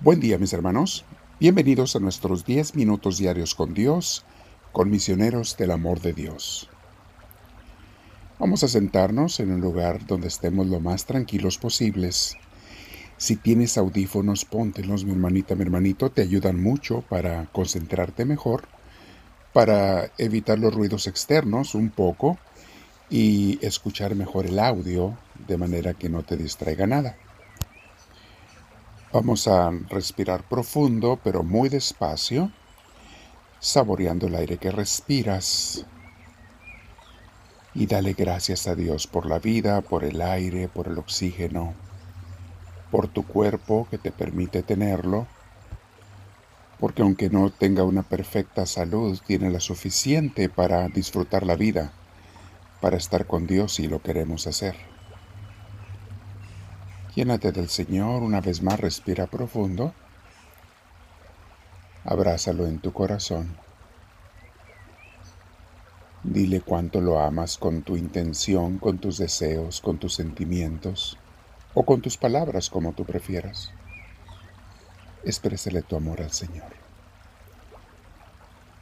Buen día mis hermanos, bienvenidos a nuestros 10 minutos diarios con Dios, con misioneros del amor de Dios. Vamos a sentarnos en un lugar donde estemos lo más tranquilos posibles. Si tienes audífonos, póntelos, mi hermanita, mi hermanito, te ayudan mucho para concentrarte mejor, para evitar los ruidos externos un poco y escuchar mejor el audio de manera que no te distraiga nada. Vamos a respirar profundo, pero muy despacio, saboreando el aire que respiras. Y dale gracias a Dios por la vida, por el aire, por el oxígeno, por tu cuerpo que te permite tenerlo, porque aunque no tenga una perfecta salud, tiene la suficiente para disfrutar la vida, para estar con Dios si lo queremos hacer. Llénate del Señor, una vez más respira profundo. Abrázalo en tu corazón. Dile cuánto lo amas con tu intención, con tus deseos, con tus sentimientos o con tus palabras como tú prefieras. Exprésele tu amor al Señor.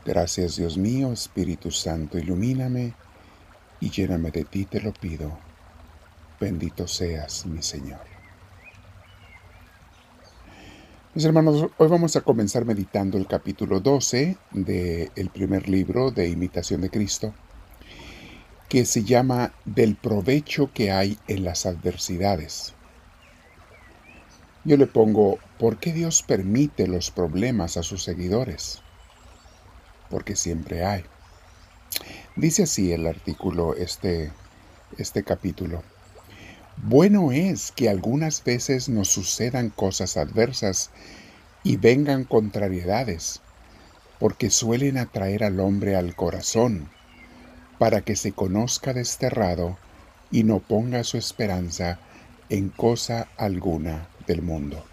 Gracias Dios mío, Espíritu Santo, ilumíname y lléname de ti, te lo pido. Bendito seas, mi Señor. Mis hermanos, hoy vamos a comenzar meditando el capítulo 12 del primer libro de Imitación de Cristo, que se llama Del provecho que hay en las adversidades. Yo le pongo, ¿por qué Dios permite los problemas a sus seguidores? Porque siempre hay. Dice así el artículo, este, este capítulo. Bueno es que algunas veces nos sucedan cosas adversas y vengan contrariedades, porque suelen atraer al hombre al corazón, para que se conozca desterrado y no ponga su esperanza en cosa alguna del mundo.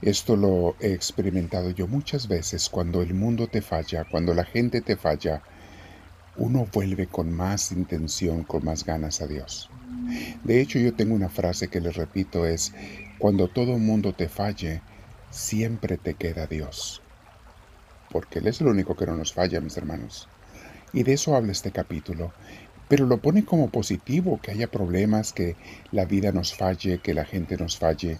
Esto lo he experimentado yo muchas veces cuando el mundo te falla, cuando la gente te falla, uno vuelve con más intención, con más ganas a Dios. De hecho, yo tengo una frase que les repito, es, cuando todo mundo te falle, siempre te queda Dios. Porque Él es el único que no nos falla, mis hermanos. Y de eso habla este capítulo. Pero lo pone como positivo, que haya problemas, que la vida nos falle, que la gente nos falle,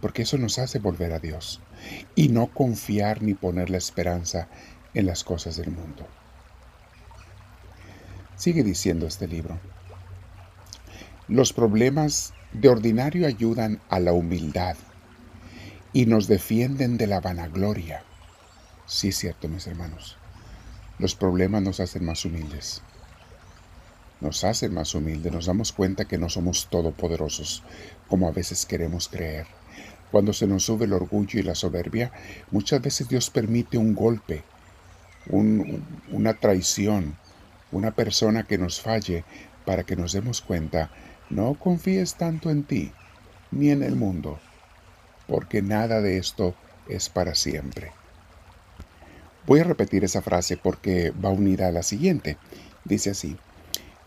porque eso nos hace volver a Dios. Y no confiar ni poner la esperanza en las cosas del mundo. Sigue diciendo este libro. Los problemas de ordinario ayudan a la humildad y nos defienden de la vanagloria. Sí es cierto, mis hermanos. Los problemas nos hacen más humildes. Nos hacen más humildes. Nos damos cuenta que no somos todopoderosos, como a veces queremos creer. Cuando se nos sube el orgullo y la soberbia, muchas veces Dios permite un golpe, una traición, una persona que nos falle para que nos demos cuenta, no confíes tanto en ti ni en el mundo, porque nada de esto es para siempre. Voy a repetir esa frase porque va unida a la siguiente. Dice así,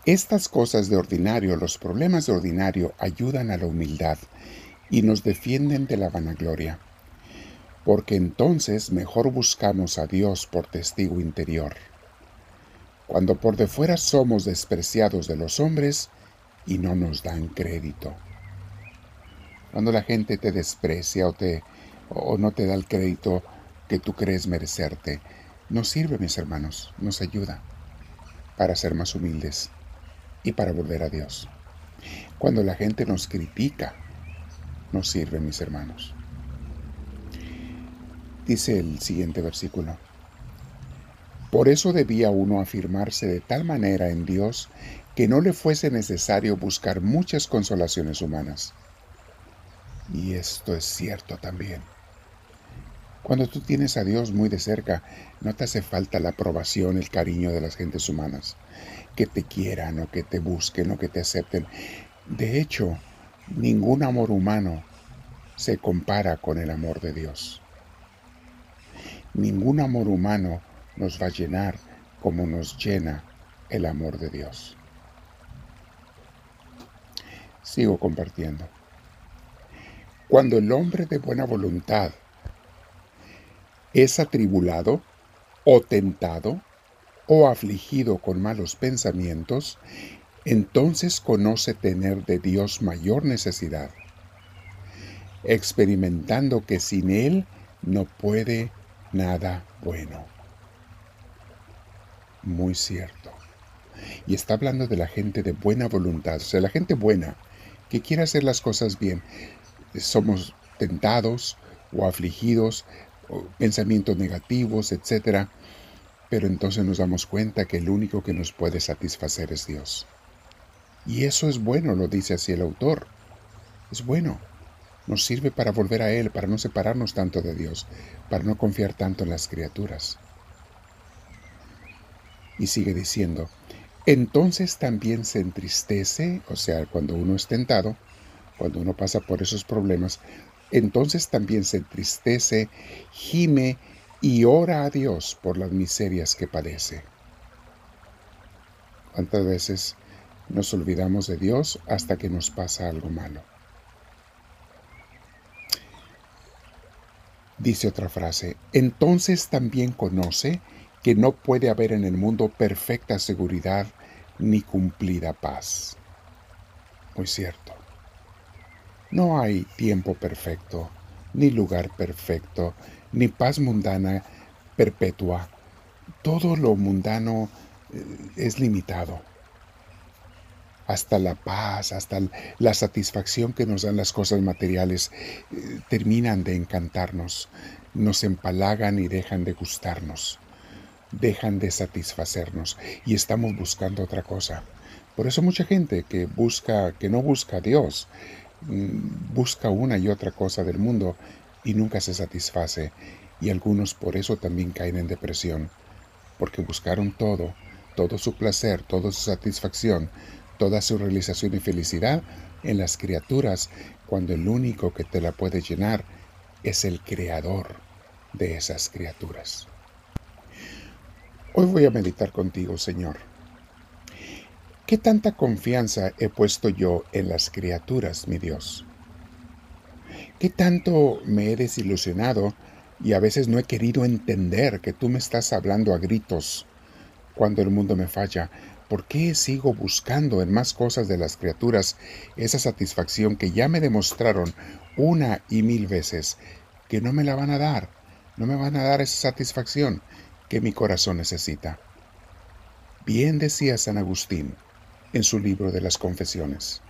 estas cosas de ordinario, los problemas de ordinario ayudan a la humildad y nos defienden de la vanagloria, porque entonces mejor buscamos a Dios por testigo interior cuando por de fuera somos despreciados de los hombres y no nos dan crédito. Cuando la gente te desprecia o, te, o no te da el crédito que tú crees merecerte, nos sirve, mis hermanos, nos ayuda para ser más humildes y para volver a Dios. Cuando la gente nos critica, nos sirve, mis hermanos. Dice el siguiente versículo. Por eso debía uno afirmarse de tal manera en Dios que no le fuese necesario buscar muchas consolaciones humanas. Y esto es cierto también. Cuando tú tienes a Dios muy de cerca, no te hace falta la aprobación, el cariño de las gentes humanas, que te quieran o que te busquen o que te acepten. De hecho, ningún amor humano se compara con el amor de Dios. Ningún amor humano nos va a llenar como nos llena el amor de Dios. Sigo compartiendo. Cuando el hombre de buena voluntad es atribulado o tentado o afligido con malos pensamientos, entonces conoce tener de Dios mayor necesidad, experimentando que sin Él no puede nada bueno. Muy cierto. Y está hablando de la gente de buena voluntad, o sea, la gente buena, que quiere hacer las cosas bien. Somos tentados o afligidos, pensamientos negativos, etc. Pero entonces nos damos cuenta que el único que nos puede satisfacer es Dios. Y eso es bueno, lo dice así el autor. Es bueno. Nos sirve para volver a Él, para no separarnos tanto de Dios, para no confiar tanto en las criaturas. Y sigue diciendo, entonces también se entristece, o sea, cuando uno es tentado, cuando uno pasa por esos problemas, entonces también se entristece, gime y ora a Dios por las miserias que padece. ¿Cuántas veces nos olvidamos de Dios hasta que nos pasa algo malo? Dice otra frase, entonces también conoce que no puede haber en el mundo perfecta seguridad ni cumplida paz. Muy cierto. No hay tiempo perfecto, ni lugar perfecto, ni paz mundana perpetua. Todo lo mundano eh, es limitado. Hasta la paz, hasta la satisfacción que nos dan las cosas materiales, eh, terminan de encantarnos, nos empalagan y dejan de gustarnos dejan de satisfacernos y estamos buscando otra cosa. Por eso mucha gente que busca, que no busca a Dios, mm, busca una y otra cosa del mundo y nunca se satisface. Y algunos por eso también caen en depresión, porque buscaron todo, todo su placer, toda su satisfacción, toda su realización y felicidad en las criaturas, cuando el único que te la puede llenar es el creador de esas criaturas. Hoy voy a meditar contigo, Señor. ¿Qué tanta confianza he puesto yo en las criaturas, mi Dios? ¿Qué tanto me he desilusionado y a veces no he querido entender que tú me estás hablando a gritos cuando el mundo me falla? ¿Por qué sigo buscando en más cosas de las criaturas esa satisfacción que ya me demostraron una y mil veces que no me la van a dar? No me van a dar esa satisfacción que mi corazón necesita. Bien decía San Agustín en su libro de las confesiones,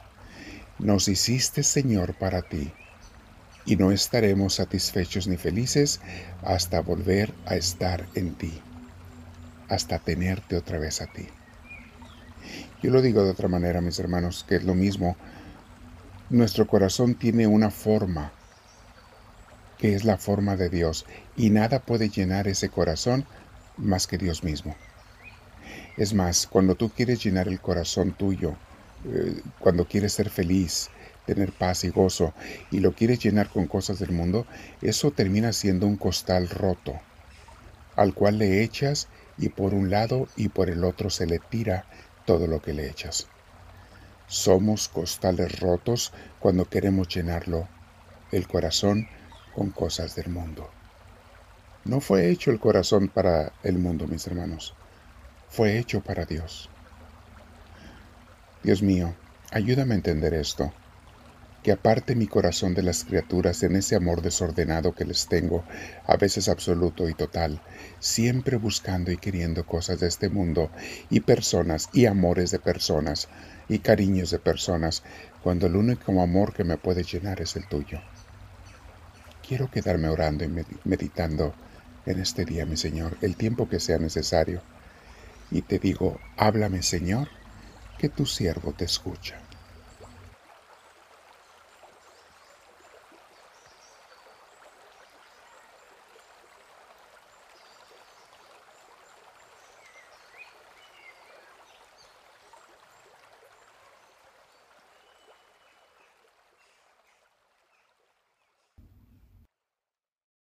nos hiciste Señor para ti, y no estaremos satisfechos ni felices hasta volver a estar en ti, hasta tenerte otra vez a ti. Yo lo digo de otra manera, mis hermanos, que es lo mismo. Nuestro corazón tiene una forma, que es la forma de Dios, y nada puede llenar ese corazón más que Dios mismo. Es más, cuando tú quieres llenar el corazón tuyo, eh, cuando quieres ser feliz, tener paz y gozo, y lo quieres llenar con cosas del mundo, eso termina siendo un costal roto, al cual le echas y por un lado y por el otro se le tira todo lo que le echas. Somos costales rotos cuando queremos llenarlo, el corazón, con cosas del mundo. No fue hecho el corazón para el mundo, mis hermanos. Fue hecho para Dios. Dios mío, ayúdame a entender esto. Que aparte mi corazón de las criaturas en ese amor desordenado que les tengo, a veces absoluto y total, siempre buscando y queriendo cosas de este mundo, y personas, y amores de personas, y cariños de personas, cuando el único amor que me puede llenar es el tuyo. Quiero quedarme orando y meditando en este día, mi Señor, el tiempo que sea necesario. Y te digo, háblame, Señor, que tu siervo te escucha.